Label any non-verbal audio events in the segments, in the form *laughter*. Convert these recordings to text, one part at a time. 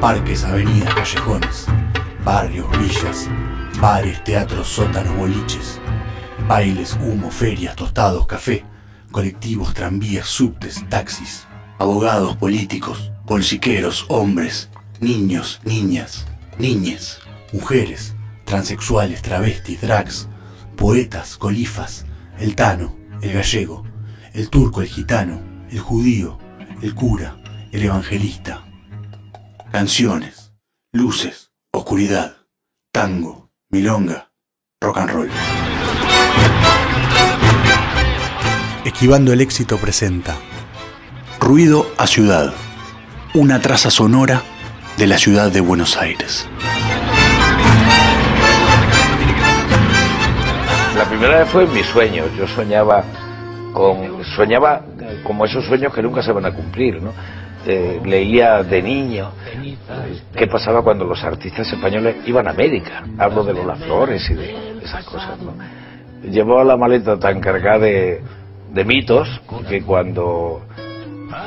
Parques, avenidas, callejones, barrios, villas, bares, teatros, sótanos, boliches, bailes, humo, ferias, tostados, café, colectivos, tranvías, subtes, taxis, abogados, políticos, bolsiqueros, hombres, niños, niñas, niñes, mujeres, transexuales, travestis, drags, poetas, colifas, el tano, el gallego, el turco, el gitano, el judío, el cura, el evangelista. Canciones, luces, oscuridad, tango, milonga, rock and roll. Esquivando el éxito presenta Ruido a Ciudad, una traza sonora de la ciudad de Buenos Aires. La primera vez fue mi sueño. Yo soñaba con soñaba como esos sueños que nunca se van a cumplir, ¿no? Eh, leía de niño qué pasaba cuando los artistas españoles iban a América. Hablo de Lola Flores y de esas cosas, ¿no? Llevaba la maleta tan cargada de, mitos que cuando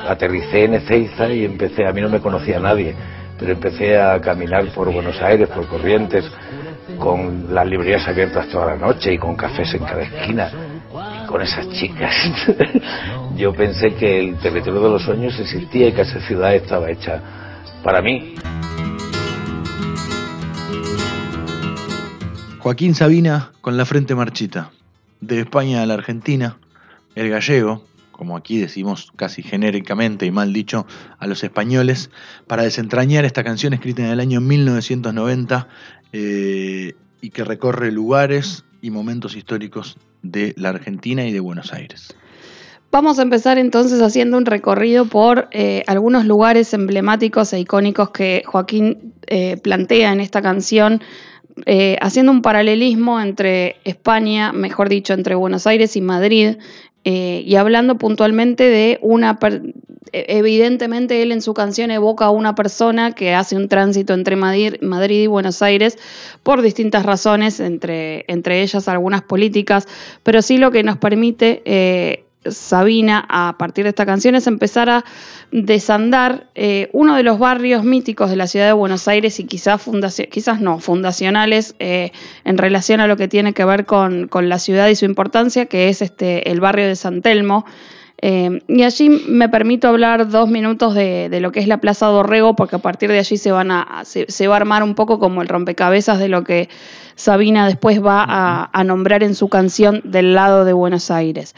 aterricé en Ezeiza y empecé, a mí no me conocía nadie, pero empecé a caminar por Buenos Aires, por Corrientes, con las librerías abiertas toda la noche y con cafés en cada esquina con esas chicas. *laughs* Yo pensé que el territorio de los sueños existía y que esa ciudad estaba hecha para mí. Joaquín Sabina con la frente marchita. De España a la Argentina, el gallego, como aquí decimos casi genéricamente y mal dicho a los españoles, para desentrañar esta canción escrita en el año 1990 eh, y que recorre lugares y momentos históricos de la Argentina y de Buenos Aires. Vamos a empezar entonces haciendo un recorrido por eh, algunos lugares emblemáticos e icónicos que Joaquín eh, plantea en esta canción, haciendo un paralelismo entre España, mejor dicho, entre Buenos Aires y Madrid, y hablando puntualmente de una, e, evidentemente él en su canción evoca a una persona que hace un tránsito entre Madrid, y Buenos Aires por distintas razones, entre, entre, ellas algunas políticas, pero sí lo que nos permite eh, Sabina a partir de esta canción es empezar a desandar eh, uno de los barrios míticos de la ciudad de Buenos Aires y quizás, quizás no, fundacionales eh, en relación a lo que tiene que ver con, con, la ciudad y su importancia, que es este, el barrio de San Telmo. Eh, y allí me permito hablar dos minutos de, lo que es la Plaza Dorrego, porque a partir de allí se, van a, se, va a armar un poco como el rompecabezas de lo que Sabina después va a, nombrar en su canción Del lado de Buenos Aires.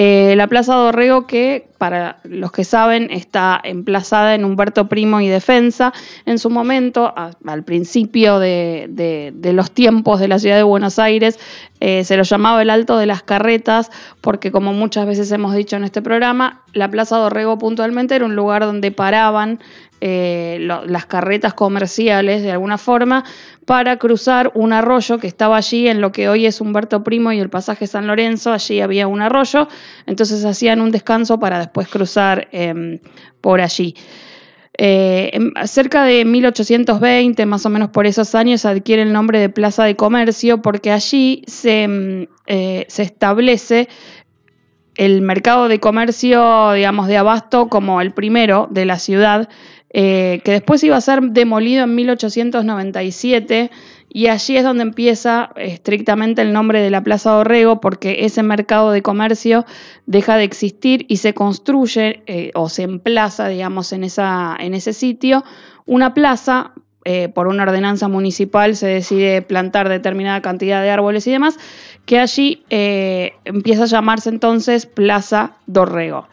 Eh, la Plaza Dorrego, que para los que saben, está emplazada en Humberto Primo y Defensa. En su momento, al principio de, los tiempos de la ciudad de Buenos Aires, eh, se lo llamaba el Alto de las Carretas, porque como muchas veces hemos dicho en este programa, la Plaza Dorrego puntualmente era un lugar donde paraban eh, las carretas comerciales de alguna forma para cruzar un arroyo que estaba allí en lo que hoy es Humberto Primo y el pasaje San Lorenzo, allí había un arroyo, entonces hacían un descanso para después cruzar em, por allí. Eh, cerca de 1820, más o menos por esos años, adquiere el nombre de Plaza de Comercio porque allí se, em, eh, se establece el mercado de comercio, digamos, de abasto como el primero de la ciudad eh, que después iba a ser demolido en 1897 y allí es donde empieza estrictamente el nombre de la Plaza Dorrego porque ese mercado de comercio deja de existir y se construye eh, o se emplaza, digamos, en, esa, en ese sitio una plaza eh, por una ordenanza municipal se decide plantar determinada cantidad de árboles y demás, que allí empieza a llamarse entonces Plaza Dorrego.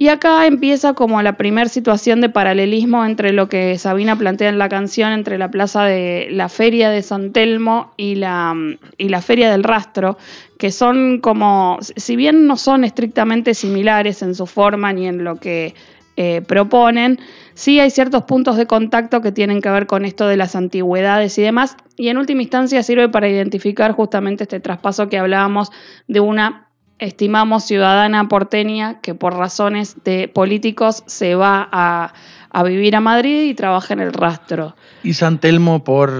Y acá empieza como la primera situación de paralelismo entre lo que Sabina plantea en la canción, entre la plaza de la feria de San Telmo y la, y la feria del rastro, que son como, si bien no son estrictamente similares en su forma ni en lo que eh, proponen, sí hay ciertos puntos de contacto que tienen que ver con esto de las antigüedades y demás, y en última instancia sirve para identificar justamente este traspaso que hablábamos de una estimamos ciudadana porteña que por razones de políticos se va a, vivir a Madrid y trabaja en el rastro. Y San Telmo por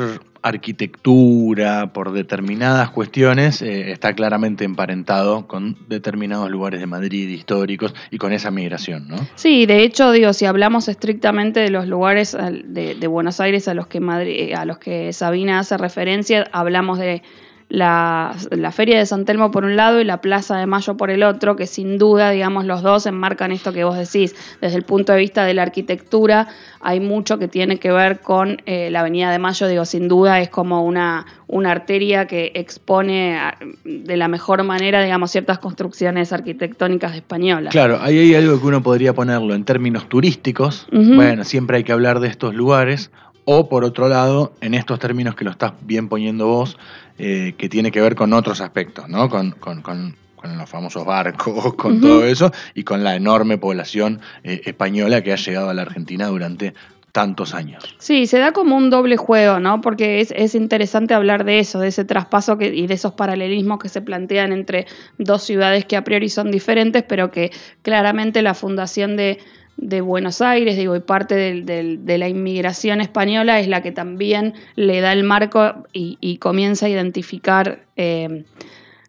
arquitectura, por determinadas cuestiones, eh, está claramente emparentado con determinados lugares de Madrid históricos y con esa migración, ¿no? Sí, de hecho, digo, si hablamos estrictamente de los lugares de, de Buenos Aires a los que Madrid, a los que Sabina hace referencia, hablamos de la, Feria de San Telmo por un lado y la Plaza de Mayo por el otro, que sin duda, digamos, los dos enmarcan esto que vos decís. Desde el punto de vista de la arquitectura, hay mucho que tiene que ver con eh, la Avenida de Mayo, digo, sin duda es como una, una arteria que expone de la mejor manera, digamos, ciertas construcciones arquitectónicas españolas. Claro, ahí hay algo que uno podría ponerlo en términos turísticos. Bueno, siempre hay que hablar de estos lugares. O por otro lado, en estos términos que lo estás bien poniendo vos, eh, que tiene que ver con otros aspectos, ¿no? Con, los famosos barcos, *laughs* con todo eso, y con la enorme población eh, española que ha llegado a la Argentina durante tantos años. Sí, se da como un doble juego, ¿no? Porque es, interesante hablar de eso, de ese traspaso que, y de esos paralelismos que se plantean entre dos ciudades que a priori son diferentes, pero que claramente la fundación de, de Buenos Aires, digo, y parte de la inmigración española es la que también le da el marco y, comienza a identificar eh,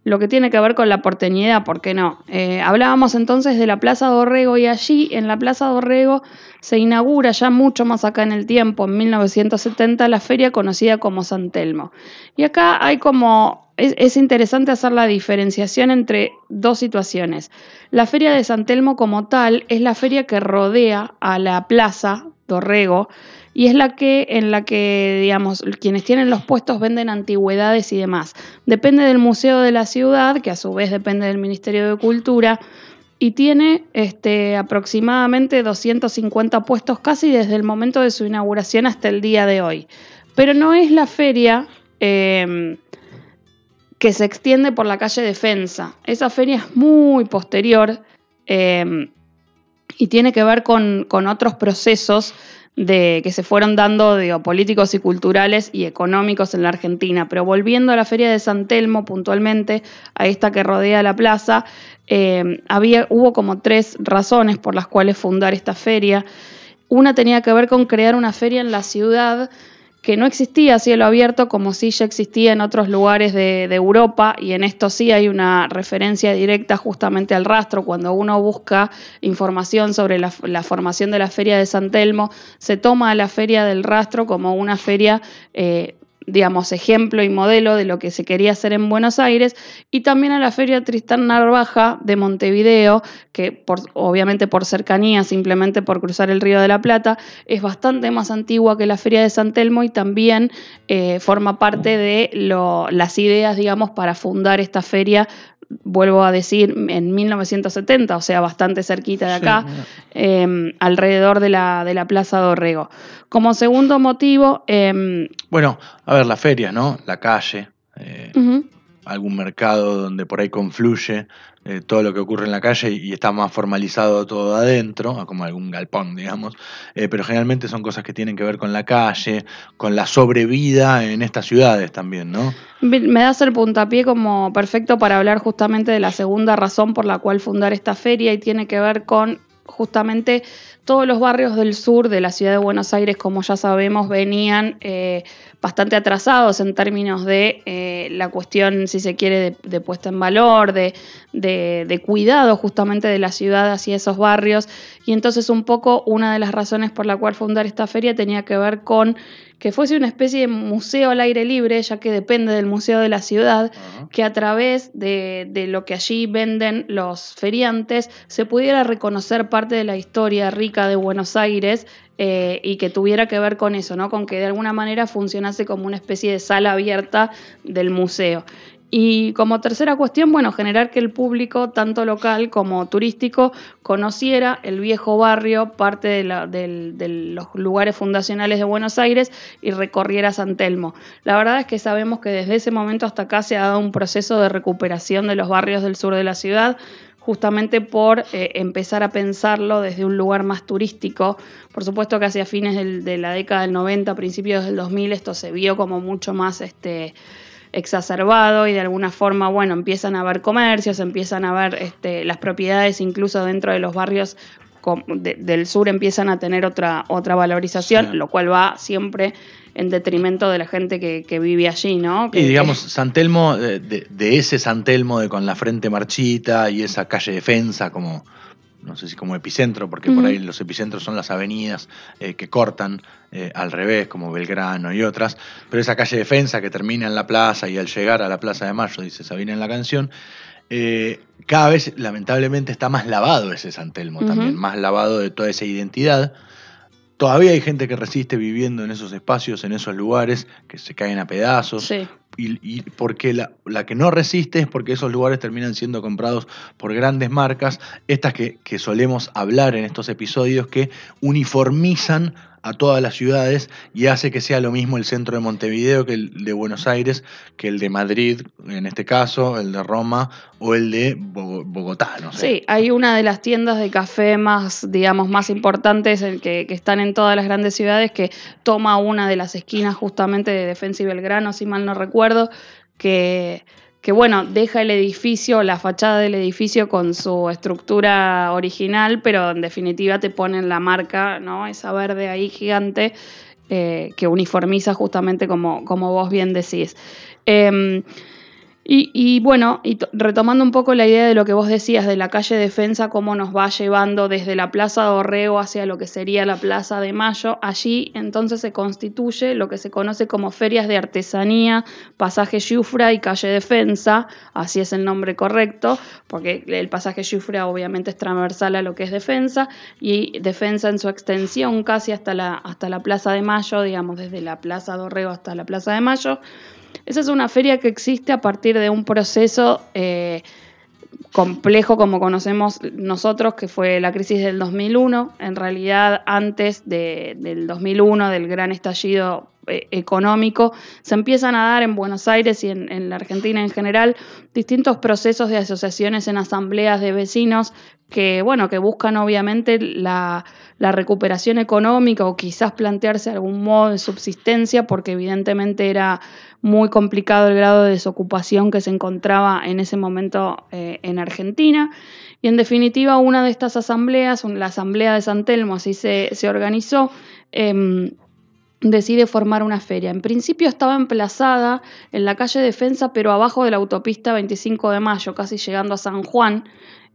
lo que tiene que ver con la porteñidad, ¿por qué no? Eh, hablábamos entonces de la Plaza Dorrego y allí en la Plaza Dorrego se inaugura ya mucho más acá en el tiempo, en 1970, la feria conocida como San Telmo. Y acá hay como es, interesante hacer la diferenciación entre dos situaciones. La feria de San Telmo como tal es la feria que rodea a la plaza Dorrego y es la que en la que digamos quienes tienen los puestos venden antigüedades y demás. Depende del museo de la ciudad, que a su vez depende del Ministerio de Cultura y tiene este, aproximadamente 250 puestos casi desde el momento de su inauguración hasta el día de hoy. Pero no es la feria eh, que se extiende por la calle Defensa. Esa feria es muy posterior eh, y tiene que ver con, otros procesos de, que se fueron dando políticos y culturales y económicos en la Argentina. Pero volviendo a la feria de San Telmo puntualmente, a esta que rodea la plaza, eh, había, hubo como tres razones por las cuales fundar esta feria. Una tenía que ver con crear una feria en la ciudad que no existía cielo abierto como sí ya existía en otros lugares de, Europa y en esto sí hay una referencia directa justamente al rastro. Cuando uno busca información sobre la, formación de la feria de San Telmo, se toma a la feria del rastro como una feria eh, digamos, ejemplo y modelo de lo que se quería hacer en Buenos Aires, y también a la Feria Tristán Narvaja de Montevideo, que por, obviamente por cercanía, simplemente por cruzar el Río de la Plata, es bastante más antigua que la Feria de San Telmo y también eh, forma parte de las ideas, digamos, para fundar esta feria vuelvo a decir, en 1970, o sea, bastante cerquita de acá, em, alrededor de la, de la Plaza Dorrego. Como segundo motivo... Em, bueno, a ver, la feria, ¿no? La calle. Eh, algún mercado donde por ahí confluye eh, todo lo que ocurre en la calle y está más formalizado todo adentro, como algún galpón, digamos, eh, pero generalmente son cosas que tienen que ver con la calle, con la sobrevida en estas ciudades también, ¿no? Me das el puntapié como perfecto para hablar justamente de la segunda razón por la cual fundar esta feria y tiene que ver con justamente todos los barrios del sur de la ciudad de Buenos Aires, como ya sabemos, venían eh, bastante atrasados en términos de eh, la cuestión, si se quiere, de, puesta en valor, de, de, cuidado justamente de la ciudad hacia esos barrios. Y entonces un poco una de las razones por la cual fundar esta feria tenía que ver con que fuese una especie de museo al aire libre, ya que depende del museo de la ciudad, que a través de, de, lo que allí venden los feriantes se pudiera reconocer parte de la historia rica de Buenos Aires eh, y que tuviera que ver con eso, ¿no? con que de alguna manera funcionase como una especie de sala abierta del museo. Y como tercera cuestión, bueno, generar que el público, tanto local como turístico, conociera el viejo barrio, parte de, los lugares fundacionales de Buenos Aires y recorriera San Telmo. La verdad es que sabemos que desde ese momento hasta acá se ha dado un proceso de recuperación de los barrios del sur de la ciudad justamente por eh, empezar a pensarlo desde un lugar más turístico. Por supuesto que hacia fines de la década del 90, principios del 2000, esto se vio como mucho más este, exacerbado y de alguna forma, bueno, empiezan a haber comercios, empiezan a haber este, las propiedades incluso dentro de los barrios de- del sur empiezan a tener otra, otra valorización, Sí. lo cual va siempre en detrimento de la gente que, que vive allí, ¿no? Que- Y digamos, San Telmo, de, ese San Telmo de con la frente marchita y esa calle defensa como, no sé si como epicentro, porque por ahí los epicentros son las avenidas eh, que cortan eh, al revés, como Belgrano y otras, pero esa calle defensa que termina en la plaza y al llegar a la Plaza de Mayo, dice Sabina en la canción, eh, cada vez lamentablemente está más lavado ese San Telmo también, más lavado de toda esa identidad. Todavía hay gente que resiste viviendo en esos espacios, en esos lugares, que se caen a pedazos. Sí. Y, y porque la, la que no resiste es porque esos lugares terminan siendo comprados por grandes marcas, estas que, que solemos hablar en estos episodios, que uniformizan a todas las ciudades y hace que sea lo mismo el centro de Montevideo que el de Buenos Aires, que el de Madrid, en este caso, el de Roma o el de Bo- Bogotá, no sé. Sí, hay una de las tiendas de café más, digamos, más importantes que, que están en todas las grandes ciudades que toma una de las esquinas justamente de Defensa y Belgrano, si mal no recuerdo, que, que bueno, deja el edificio, la fachada del edificio con su estructura original, pero en definitiva te ponen la marca, ¿no? Esa verde ahí gigante eh, que uniformiza justamente como, como vos bien decís. Em, y, bueno, y to- retomando un poco la idea de lo que vos decías de la calle Defensa, cómo nos va llevando desde la Plaza de Orrego hacia lo que sería la Plaza de Mayo, allí entonces se constituye lo que se conoce como ferias de artesanía, pasaje Yufra y calle Defensa, así es el nombre correcto, porque el pasaje Yufra obviamente es transversal a lo que es Defensa, y Defensa en su extensión casi hasta la, hasta la Plaza de Mayo, digamos desde la Plaza de hasta la Plaza de Mayo. Esa es una feria que existe a partir de un proceso eh, complejo como conocemos nosotros, que fue la crisis del 2001. En realidad, antes de- del 2001, del gran estallido eh, económico, se empiezan a dar en Buenos Aires y en, la Argentina en general distintos procesos de asociaciones en asambleas de vecinos que, bueno, que buscan obviamente la, recuperación económica o quizás plantearse algún modo de subsistencia, porque evidentemente era muy complicado el grado de desocupación que se encontraba en ese momento eh, en Argentina. Y en definitiva, una de estas asambleas, la Asamblea de San Telmo, así se, se organizó, em, decide formar una feria. En principio estaba emplazada en la calle Defensa, pero abajo de la autopista 25 de Mayo, casi llegando a San Juan,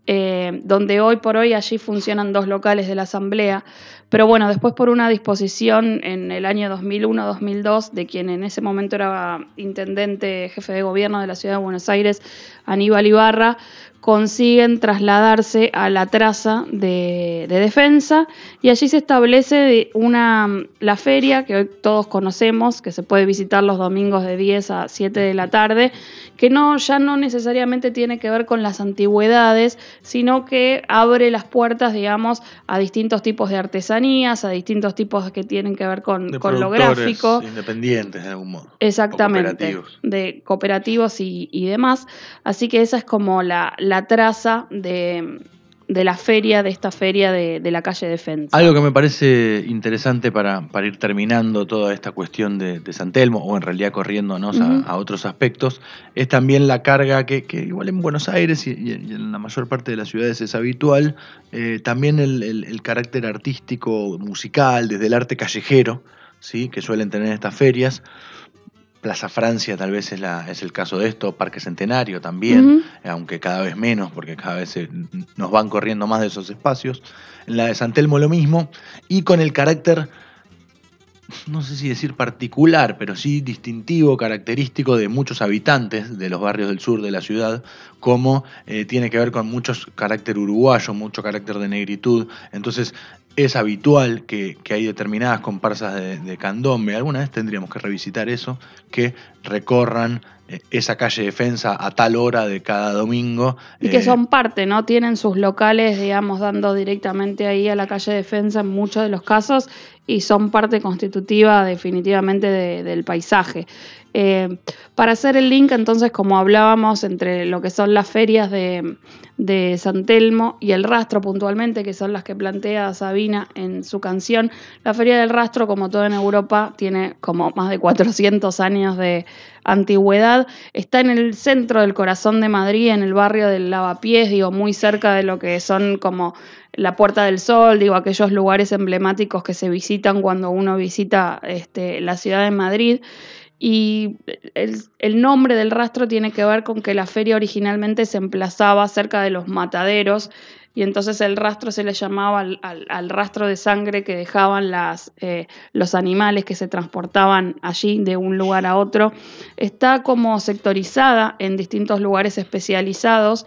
eh, donde hoy por hoy allí funcionan dos locales de la Asamblea. Pero bueno, después por una disposición en el año 2001-2002 de quien en ese momento era intendente, jefe de gobierno de la ciudad de Buenos Aires, Aníbal Ibarra, consiguen trasladarse a la traza de, de defensa y allí se establece una, la feria que hoy todos conocemos, que se puede visitar los domingos de 10 a 7 de la tarde, que no, ya no necesariamente tiene que ver con las antigüedades, sino que abre las puertas, digamos, a distintos tipos de artesanías, a distintos tipos que tienen que ver con, De con lo gráfico. Independientes de algún modo. Exactamente, cooperativos. de cooperativos y, y demás. Así que esa es como la, la traza de, de la feria, de esta feria de, de la calle Defensa. Algo que me parece interesante para, para ir terminando toda esta cuestión de, de San Telmo, o en realidad corriéndonos a- otros aspectos, es también la carga que, que igual en Buenos Aires y, y en la mayor parte de las ciudades es habitual, eh, también el, el- el carácter artístico, musical, desde el arte callejero, ¿sí? que suelen tener estas ferias. Plaza Francia tal vez es, la, es el caso de esto, Parque Centenario también aunque cada vez menos, porque cada vez se- nos van corriendo más de esos espacios. En la de San Telmo lo mismo, y con el carácter, no sé si decir particular, pero sí distintivo, característico de muchos habitantes de los barrios del sur de la ciudad, como eh, tiene que ver con muchos carácter uruguayo, mucho carácter de negritud. Entonces es habitual que, que hay determinadas comparsas de, de candombe, alguna vez tendríamos que revisitar eso, que recorran eh, esa calle defensa a tal hora de cada domingo. Y que eh, son parte, ¿no? Tienen sus locales, digamos, dando directamente ahí a la calle Defensa en muchos de los casos y son parte constitutiva definitivamente del paisaje. Eh, para hacer el link, entonces, como hablábamos, entre lo que son las ferias de, San Telmo y el rastro puntualmente, que son las que plantea Sabina en su canción, la feria del rastro, como todo en Europa, tiene como más de 400 años de antigüedad. Está en el centro del corazón de Madrid, en el barrio del Lavapiés, digo, muy cerca de lo que son como la Puerta del Sol, digo, aquellos lugares emblemáticos que se visitan cuando uno visita este, la ciudad de Madrid. Y el, nombre del rastro tiene que ver con que la feria originalmente se emplazaba cerca de los mataderos y entonces el rastro se le llamaba al, rastro de sangre que dejaban eh, los animales que se transportaban allí de un lugar a otro. Está como sectorizada en distintos lugares especializados.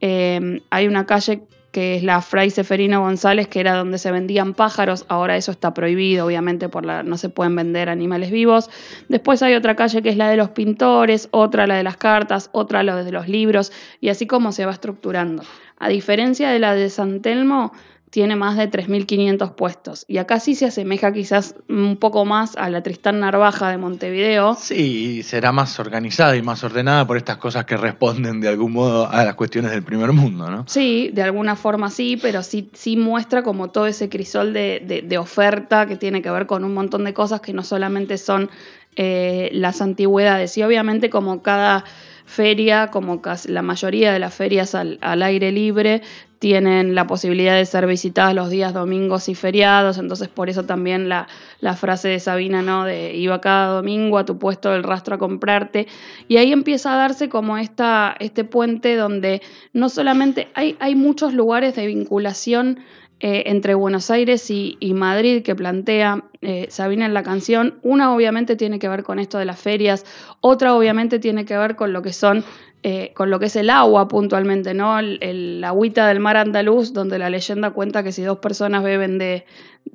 Eh, hay una calle que es la Fray Seferino González, que era donde se vendían pájaros, ahora eso está prohibido, obviamente por la, no se pueden vender animales vivos. Después hay otra calle que es la de los pintores, otra la de las cartas, otra la de los libros, y así como se va estructurando. A diferencia de la de San Telmo, tiene más de 3.500 puestos. Y acá sí se asemeja quizás un poco más a la Tristán Narvaja de Montevideo. Sí, será más organizada y más ordenada por estas cosas que responden de algún modo a las cuestiones del primer mundo, ¿no? Sí, de alguna forma sí, pero sí, sí muestra como todo ese crisol de, oferta que tiene que ver con un montón de cosas que no solamente son eh, las antigüedades. Y obviamente como cada feria, como casi la mayoría de las ferias al, aire libre, tienen la posibilidad de ser visitadas los días domingos y feriados, entonces por eso también la, frase de Sabina, ¿no? De iba cada domingo a tu puesto del rastro a comprarte. Y ahí empieza a darse como esta, este puente donde no solamente hay, hay muchos lugares de vinculación eh, entre Buenos Aires y, Madrid que plantea eh, Sabina en la canción. Una obviamente tiene que ver con esto de las ferias, otra obviamente tiene que ver con lo que son, eh, con lo que es el agua puntualmente, ¿no? El, agüita del mar andaluz, donde la leyenda cuenta que si dos personas beben de,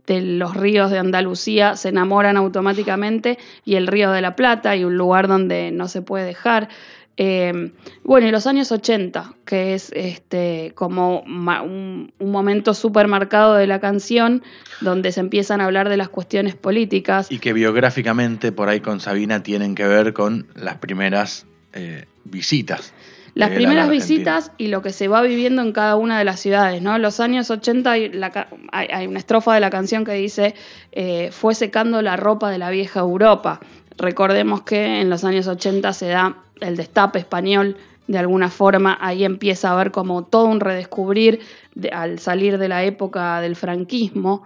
los ríos de Andalucía se enamoran automáticamente y el río de la Plata y un lugar donde no se puede dejar. Eh, bueno, y los años 80, que es este, como un, momento súper marcado de la canción, donde se empiezan a hablar de las cuestiones políticas. Y que biográficamente por ahí con Sabina tienen que ver con las primeras eh, visitas. Las primeras visitas y lo que se va viviendo en cada una de las ciudades, ¿no? Los años 80 hay, hay, una estrofa de la canción que dice, eh, fue secando la ropa de la vieja Europa. Recordemos que en los años 80 se da el destape español, de alguna forma ahí empieza a haber como todo un redescubrir al salir de la época del franquismo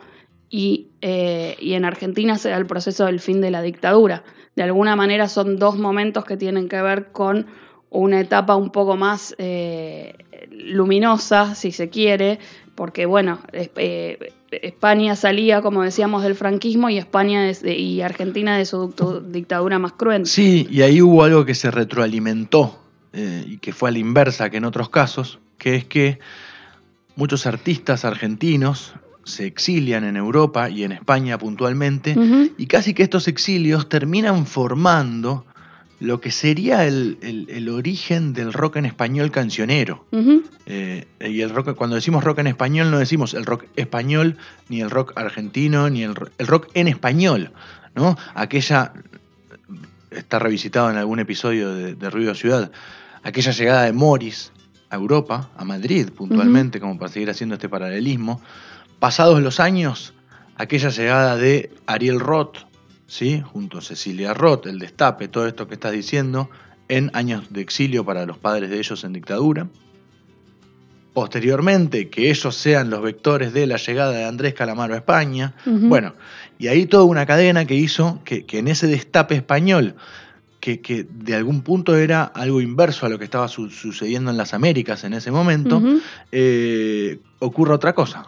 y, eh, y, en Argentina se da el proceso del fin de la dictadura. De alguna manera son dos momentos que tienen que ver con una etapa un poco más eh, luminosa, si se quiere, porque bueno, eh, España salía, como decíamos, del franquismo y España y Argentina de su dictadura más cruenta. Sí, y ahí hubo algo que se retroalimentó eh, y que fue a la inversa que en otros casos, que es que muchos artistas argentinos se exilian en Europa y en España puntualmente, y casi que estos exilios terminan formando lo que sería el, origen del rock en español cancionero. Eh, y el rock, cuando decimos rock en español, no decimos el rock español, ni el rock argentino, ni el, rock en español. ¿no? Aquella, está revisitado en algún episodio de, Ruido Ciudad, aquella llegada de Morris a Europa, a Madrid puntualmente, como para seguir haciendo este paralelismo. Pasados los años, aquella llegada de Ariel Roth ¿sí? junto a Cecilia Roth, el destape, todo esto que estás diciendo, en años de exilio para los padres de ellos en dictadura. Posteriormente, que ellos sean los vectores de la llegada de Andrés Calamaro a España. Bueno, y ahí toda una cadena que hizo que, en ese destape español, que, de algún punto era algo inverso a lo que estaba sucediendo en las Américas en ese momento, eh, ocurra otra cosa.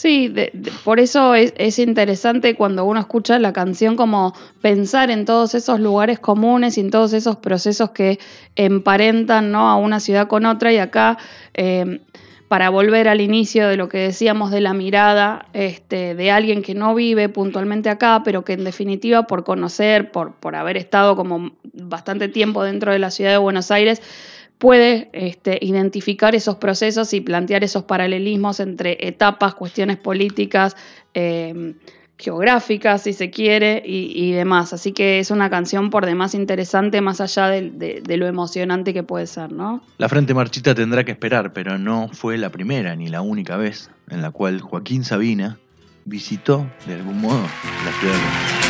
Sí, por eso es, interesante cuando uno escucha la canción como pensar en todos esos lugares comunes y en todos esos procesos que emparentan ¿no? a una ciudad con otra y acá eh, para volver al inicio de lo que decíamos de la mirada este, de alguien que no vive puntualmente acá, pero que en definitiva por conocer, por, por haber estado como bastante tiempo dentro de la ciudad de Buenos Aires, puede este, identificar esos procesos y plantear esos paralelismos entre etapas, cuestiones políticas, eh, geográfica, si se quiere, y, demás. Así que es una canción por demás interesante, más allá de, lo emocionante que puede ser, ¿no? La Frente Marchita tendrá que esperar, pero no fue la primera ni la única vez en la cual Joaquín Sabina visitó de algún modo la ciudad de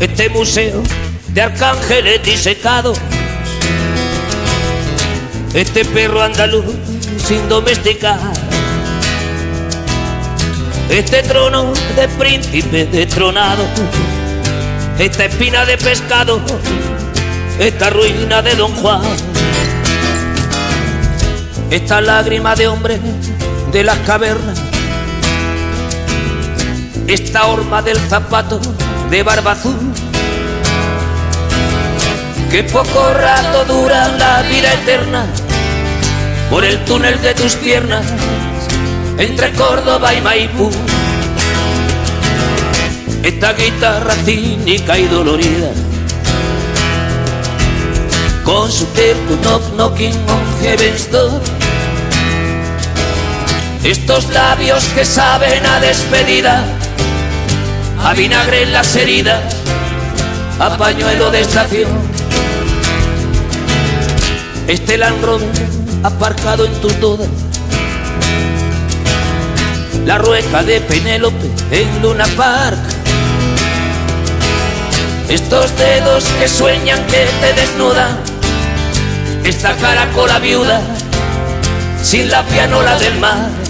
este museo de arcángeles disecados, este perro andaluz sin domesticar, este trono de príncipe destronado, esta espina de pescado, esta ruina de Don Juan, esta lágrima de hombre de las cavernas, esta horma del zapato de barba azul. Que poco rato dura la vida eterna por el túnel de tus piernas entre Córdoba y Maipú. Esta guitarra cínica y dolorida con su tempo knock knocking on heaven's. Estos labios que saben a despedida a vinagre en las heridas, a pañuelo de estación. Este Land aparcado en tus dudas, la rueca de Penélope en Luna Park. Estos dedos que sueñan que te desnudan, esta caracola viuda sin la pianola del mar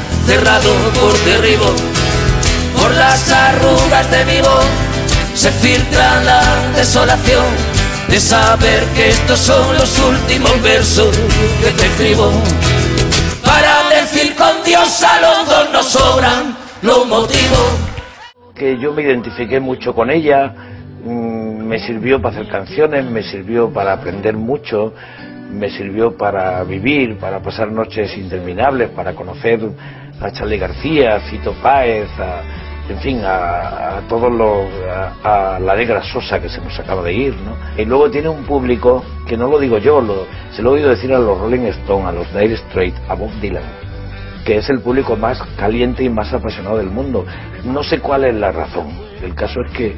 cerrado por derribo, por las arrugas de mi voz se filtra la desolación de saber que estos son los últimos versos que te escribo. con Dios a los dos nos sobran los motivos. Que yo me identifiqué mucho con ella, mm, me sirvió para hacer canciones, me sirvió para aprender mucho, me sirvió para vivir, para pasar noches interminables, para conocer a Charlie García, a Fito Páez, a, en fin, a, a todos los, a, a la negra Sosa que se nos acaba de ir, ¿no? Y luego tiene un público que no lo digo yo, lo, se lo he oído decir a los Rolling Stones, a los Dire Straits, a Bob Dylan, que es el público más caliente y más apasionado del mundo. No sé cuál es la razón. El caso es que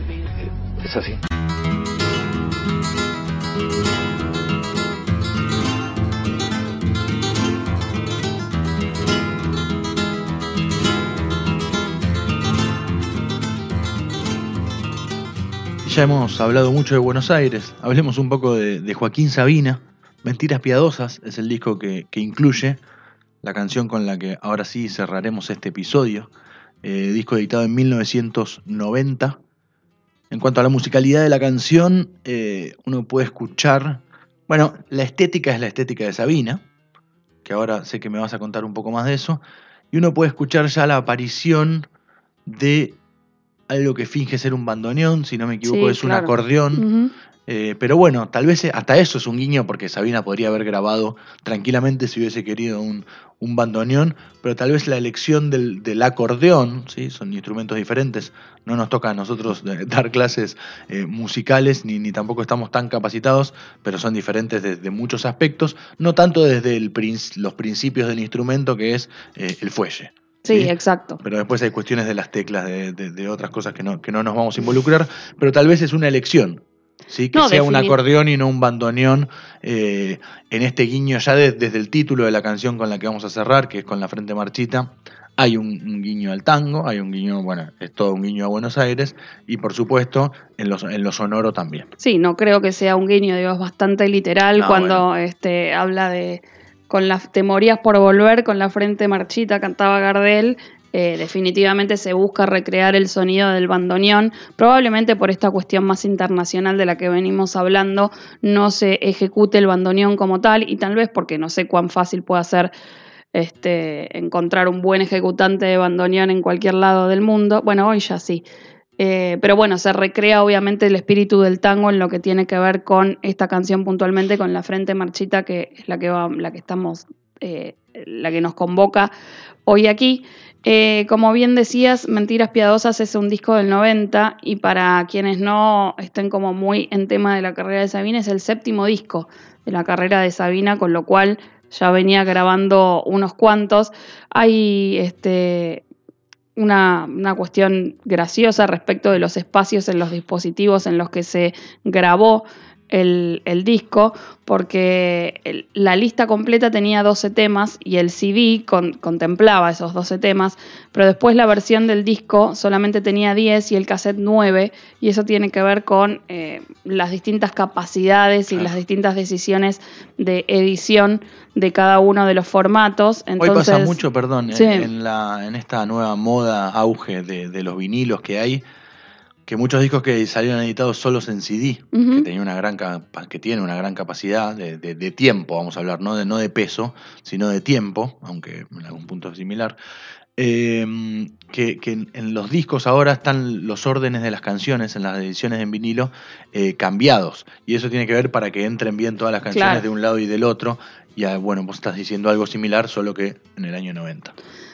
es así. Ya hemos hablado mucho de Buenos Aires, hablemos un poco de, Joaquín Sabina. Mentiras Piadosas es el disco que, que, incluye la canción con la que ahora sí cerraremos este episodio. Eh, disco editado en 1990. En cuanto a la musicalidad de la canción, eh, uno puede escuchar, bueno, la estética es la estética de Sabina, que ahora sé que me vas a contar un poco más de eso, y uno puede escuchar ya la aparición de algo que finge ser un bandoneón, si no me equivoco, Sí, es un acordeón. Eh, pero bueno, tal vez hasta eso es un guiño porque Sabina podría haber grabado tranquilamente si hubiese querido un, un bandoneón, pero tal vez la elección del, del acordeón, ¿sí? son instrumentos diferentes, no nos toca a nosotros *laughs* dar clases eh, musicales ni, ni tampoco estamos tan capacitados, pero son diferentes desde muchos aspectos, no tanto desde el los principios del instrumento que es eh, el fuelle. Sí, ¿sí? exacto. Pero después hay cuestiones de las teclas, de, de- de otras cosas que no, que no nos vamos a involucrar, pero tal vez es una elección. ¿sí? Que No, sea un acordeón y no un bandoneón eh, en este guiño ya de- desde el título de la canción con la que vamos a cerrar, que es con la frente marchita. Hay un, un guiño al tango, hay un guiño, bueno, es todo un guiño a Buenos Aires y por supuesto en lo, en lo sonoro también. Sí, no creo que sea un guiño, digo, es bastante literal No, cuando este, habla de con las te morías por volver, con la frente marchita, cantaba Gardel. eh, definitivamente se busca recrear el sonido del bandoneón, probablemente por esta cuestión más internacional de la que venimos hablando, no se ejecute el bandoneón como tal y tal vez porque no sé cuán fácil puede ser este, encontrar un buen ejecutante de bandoneón en cualquier lado del mundo. Bueno, hoy ya sí. Eh, pero bueno, se recrea obviamente el espíritu del tango en lo que tiene que ver con esta canción puntualmente, con la frente marchita, que es la que va, la que estamos, eh, la que nos convoca hoy aquí. Eh, como bien decías, Mentiras Piadosas es un disco del 90 y para quienes no estén como muy en tema de la carrera de Sabina, es el séptimo disco de la carrera de Sabina, con lo cual ya venía grabando unos cuantos. Hay este, una, una cuestión graciosa respecto de los espacios en los dispositivos en los que se grabó el, el disco, porque el- la lista completa tenía 12 temas y el CD con- contemplaba esos 12 temas, pero después la versión del disco solamente tenía 10 y el cassette 9, y eso tiene que ver con eh, las distintas capacidades y Claro. las distintas decisiones de edición de cada uno de los formatos. Hoy pasa mucho, perdón, en, la, en esta nueva moda, auge de, de los vinilos que hay, que muchos discos que salieron editados solos en CD, que, tenía una gran que tiene una gran capacidad de, de- de tiempo, vamos a hablar, no de, no de peso, sino de tiempo, aunque en algún punto es similar. eh, que, que en, en los discos ahora están los órdenes de las canciones, en las ediciones en vinilo, eh, cambiados. Y eso tiene que ver para que entren bien todas las canciones Claro. de un lado y del otro. Y ah, bueno, vos estás diciendo algo similar, solo que en el año 90.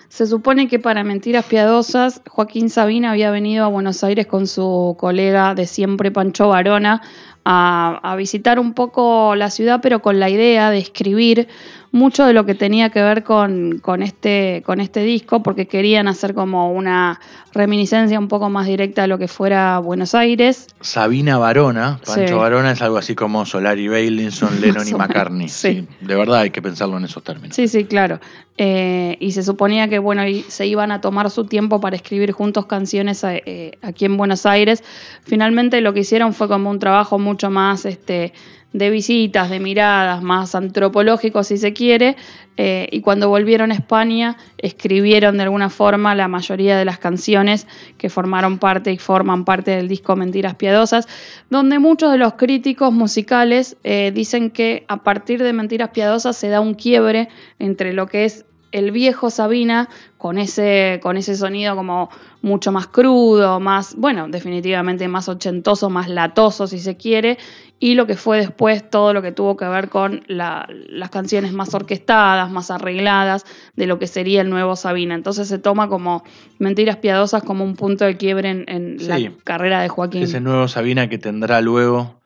Se supone que para Mentiras Piadosas, Joaquín Sabina había venido a Buenos Aires con su colega de siempre, Pancho Varona, a, a visitar un poco la ciudad, pero con la idea de escribir mucho de lo que tenía que ver con, con este, con este disco, porque querían hacer como una reminiscencia un poco más directa de lo que fuera Buenos Aires. Sabina Varona, Pancho Sí. Varona es algo así como Solari Bailinson, *laughs* Lennon y McCartney. sí. Sí, de verdad hay que pensarlo en esos términos. Sí, sí, claro. Eh, y se suponía que bueno, se iban a tomar su tiempo para escribir juntos canciones eh, aquí en Buenos Aires. Finalmente lo que hicieron fue como un trabajo mucho más este, de visitas, de miradas, más antropológico si se quiere. Eh, y cuando volvieron a España, escribieron de alguna forma la mayoría de las canciones que formaron parte y forman parte del disco Mentiras Piadosas, donde muchos de los críticos musicales eh, dicen que a partir de Mentiras Piadosas se da un quiebre entre lo que es el viejo Sabina con ese, con ese sonido como mucho más crudo, más, bueno, definitivamente más ochentoso, más latoso si se quiere, y lo que fue después todo lo que tuvo que ver con las canciones más orquestadas, más arregladas de lo que sería el nuevo Sabina. Entonces se toma como Mentiras Piadosas como un punto de quiebre en, la carrera de Joaquín. Ese nuevo Sabina que tendrá luego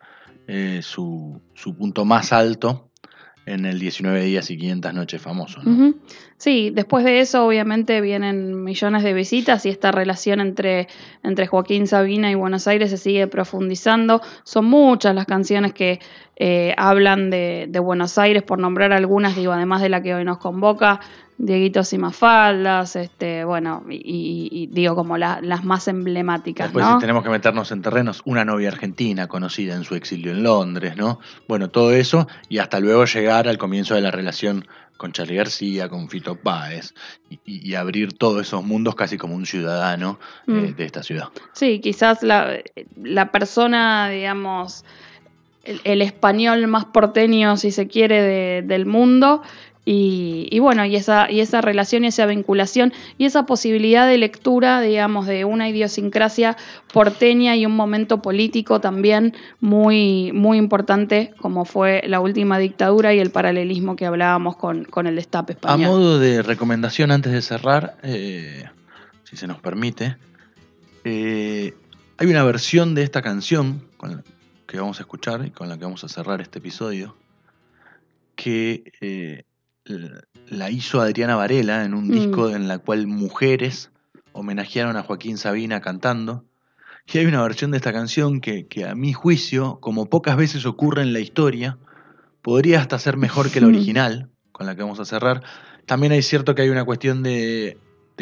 eh, su, su punto más alto en el 19 días y 500 noches famoso. Sí, después de eso obviamente vienen millones de visitas y esta relación entre, entre Joaquín Sabina y Buenos Aires se sigue profundizando. Son muchas las canciones que eh, hablan de, de, Buenos Aires, por nombrar algunas, digo, además de la que hoy nos convoca, Dieguitos y Mafaldas, este, bueno, y, digo como las más emblemáticas. Después si tenemos que meternos en terrenos, una novia argentina conocida en su exilio en Londres, ¿no? Bueno, todo eso y hasta luego llegar al comienzo de la relación con Charlie García, con Fito Páez, y, abrir todos esos mundos casi como un ciudadano eh, mm. de esta ciudad. Sí, quizás la, la persona, digamos, el, español más porteño, si se quiere, del mundo, y, bueno, y esa, y esa relación y esa vinculación y esa posibilidad de lectura, digamos, de una idiosincrasia porteña y un momento político también muy, muy importante, como fue la última dictadura y el paralelismo que hablábamos con, el destape español. A modo de recomendación, antes de cerrar, eh, si se nos permite, eh, hay una versión de esta canción con que vamos a escuchar y con la que vamos a cerrar este episodio, que eh, la hizo Adriana Varela en un disco mm. en la cual mujeres homenajearon a Joaquín Sabina cantando. Y hay una versión de esta canción que, a mi juicio, como pocas veces ocurre en la historia, podría hasta ser mejor que la *laughs* original, con la que vamos a cerrar. También hay cierto que hay una cuestión de,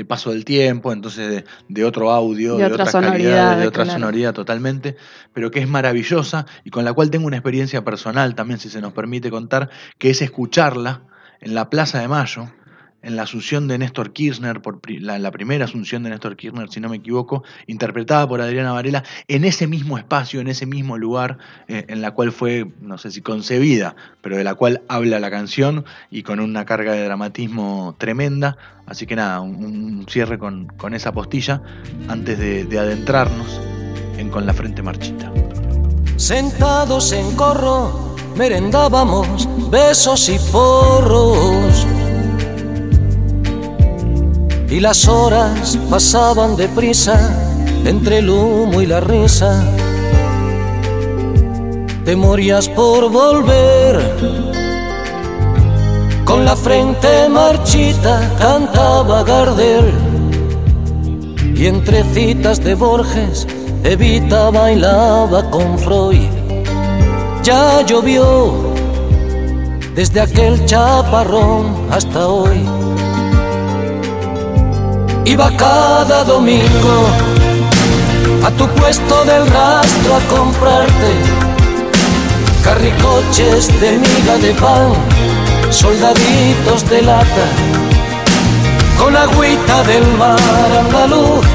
paso del tiempo, entonces de, otro audio, de, otra calidad, de otra sonoridad totalmente, pero que es maravillosa y con la cual tengo una experiencia personal también, si se nos permite contar, que es escucharla en la Plaza de Mayo, en la asunción de Néstor Kirchner, la, primera asunción de Néstor Kirchner, si no me equivoco, interpretada por Adriana Varela, en ese mismo espacio, en ese mismo lugar eh, en la cual fue, no sé si concebida, pero de la cual habla la canción y con una carga de dramatismo tremenda. Así que nada, un, cierre con, esa postilla antes de, de adentrarnos en Con la Frente Marchita. Sentados en corro merendábamos besos y porros. Y las horas pasaban deprisa entre el humo y la risa. Te morías por volver. Con la frente marchita cantaba Gardel. Y entre citas de Borges, Evita bailaba con Freud ya llovió desde aquel chaparrón hasta hoy. Iba cada domingo a tu puesto del rastro a comprarte carricoches de miga de pan, soldaditos de lata, con agüita del mar andaluz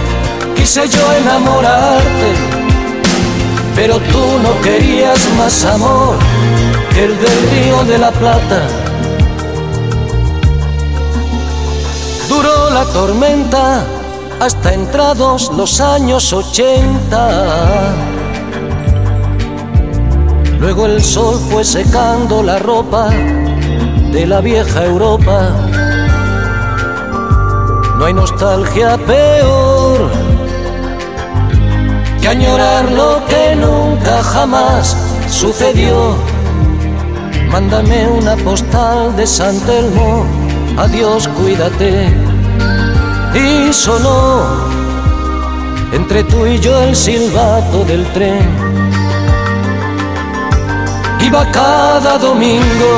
quise yo enamorarte pero tú no querías más amor que el del río de la Plata. Duró la tormenta hasta entrados los años ochenta. Luego el sol fue secando la ropa de la vieja Europa. No hay nostalgia peor añorar lo que nunca jamás sucedió. Mándame una postal de San Telmo, adiós, cuídate. Y sonó entre tú y yo el silbato del tren. Iba cada domingo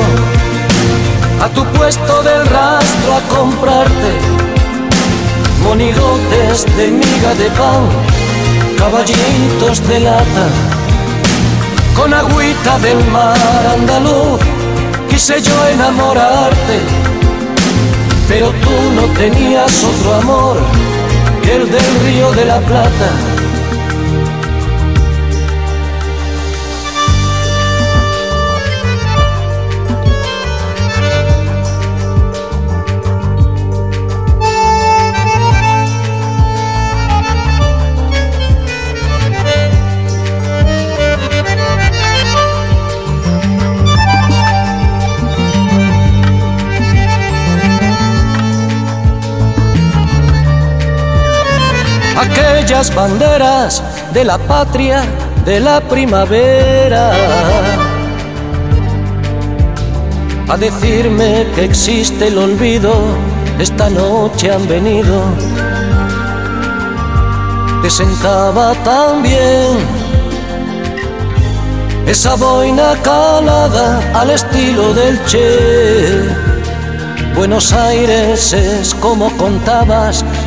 a tu puesto del rastro a comprarte monigotes de miga de pan caballitos de lata, con agüita del mar andaluz, quise yo enamorarte, pero tú no tenías otro amor que el del río de la Plata. Aquellas banderas de la patria de la primavera. A decirme que existe el olvido, esta noche han venido. Te sentaba tan bien esa boina calada al estilo del Che Buenos Aires es como contabas,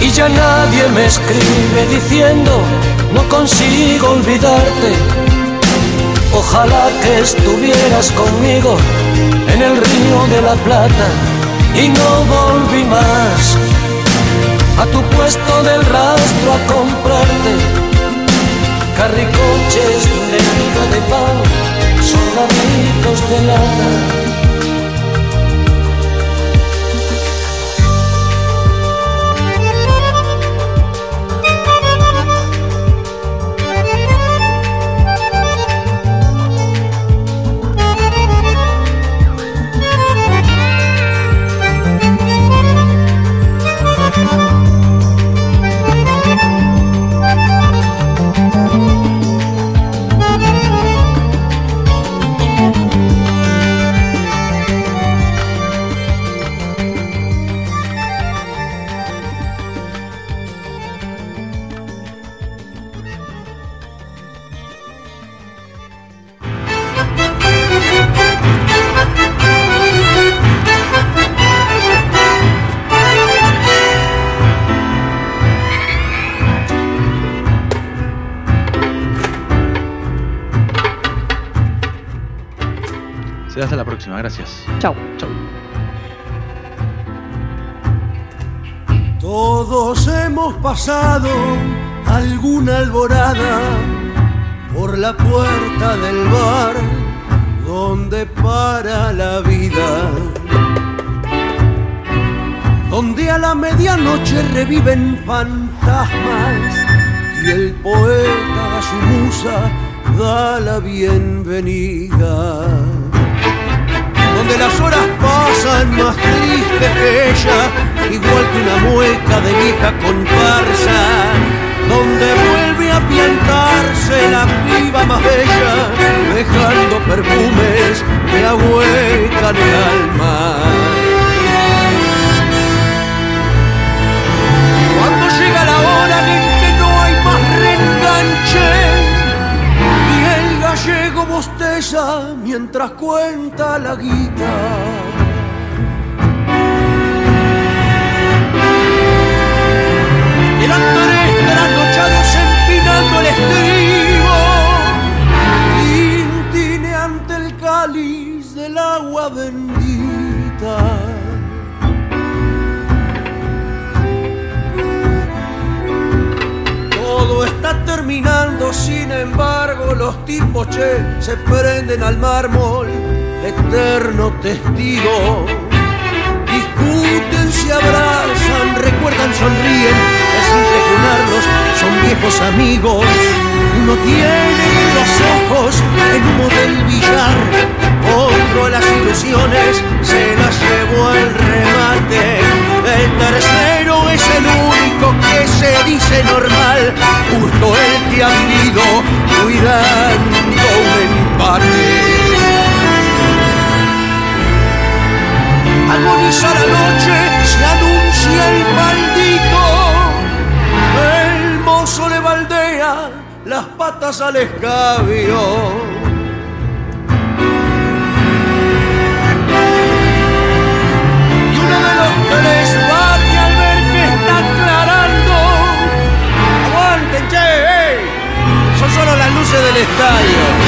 Y ya nadie me escribe diciendo, no consigo olvidarte. Ojalá que estuvieras conmigo en el río de la Plata y no volví más. A tu puesto del rastro a comprarte. Carricoches de de pan soldaditos de lata del bar donde para la vida. Donde a la medianoche reviven fantasmas y el poeta a su musa da la bienvenida donde las horas pasan más tristes que ella, igual que una mueca de vieja comparsa, donde vuelve a la piba más bella, dejando perfumes que ahuecan el alma. Cuando llega la hora en que no hay más reenganche, gallego bosteza mientras cuenta la guita. Eran estribo, tintine ante el cáliz del agua bendita. todo está terminando, sin embargo los tipos che se prenden al mármol, eterno testigo. Discuten, se abrazan, recuerdan, sonríen, es impresionarlos, son viejos amigos. Uno tiene los ojos el humo del billar, otro las ilusiones se las llevó al remate. El tercero es el único que se dice normal, justo el que ha vivido cuidando un al escabio. Y uno de los tres bate al ver que está aclarando. ¡Aguanten, che! Son solo las luces del estadio.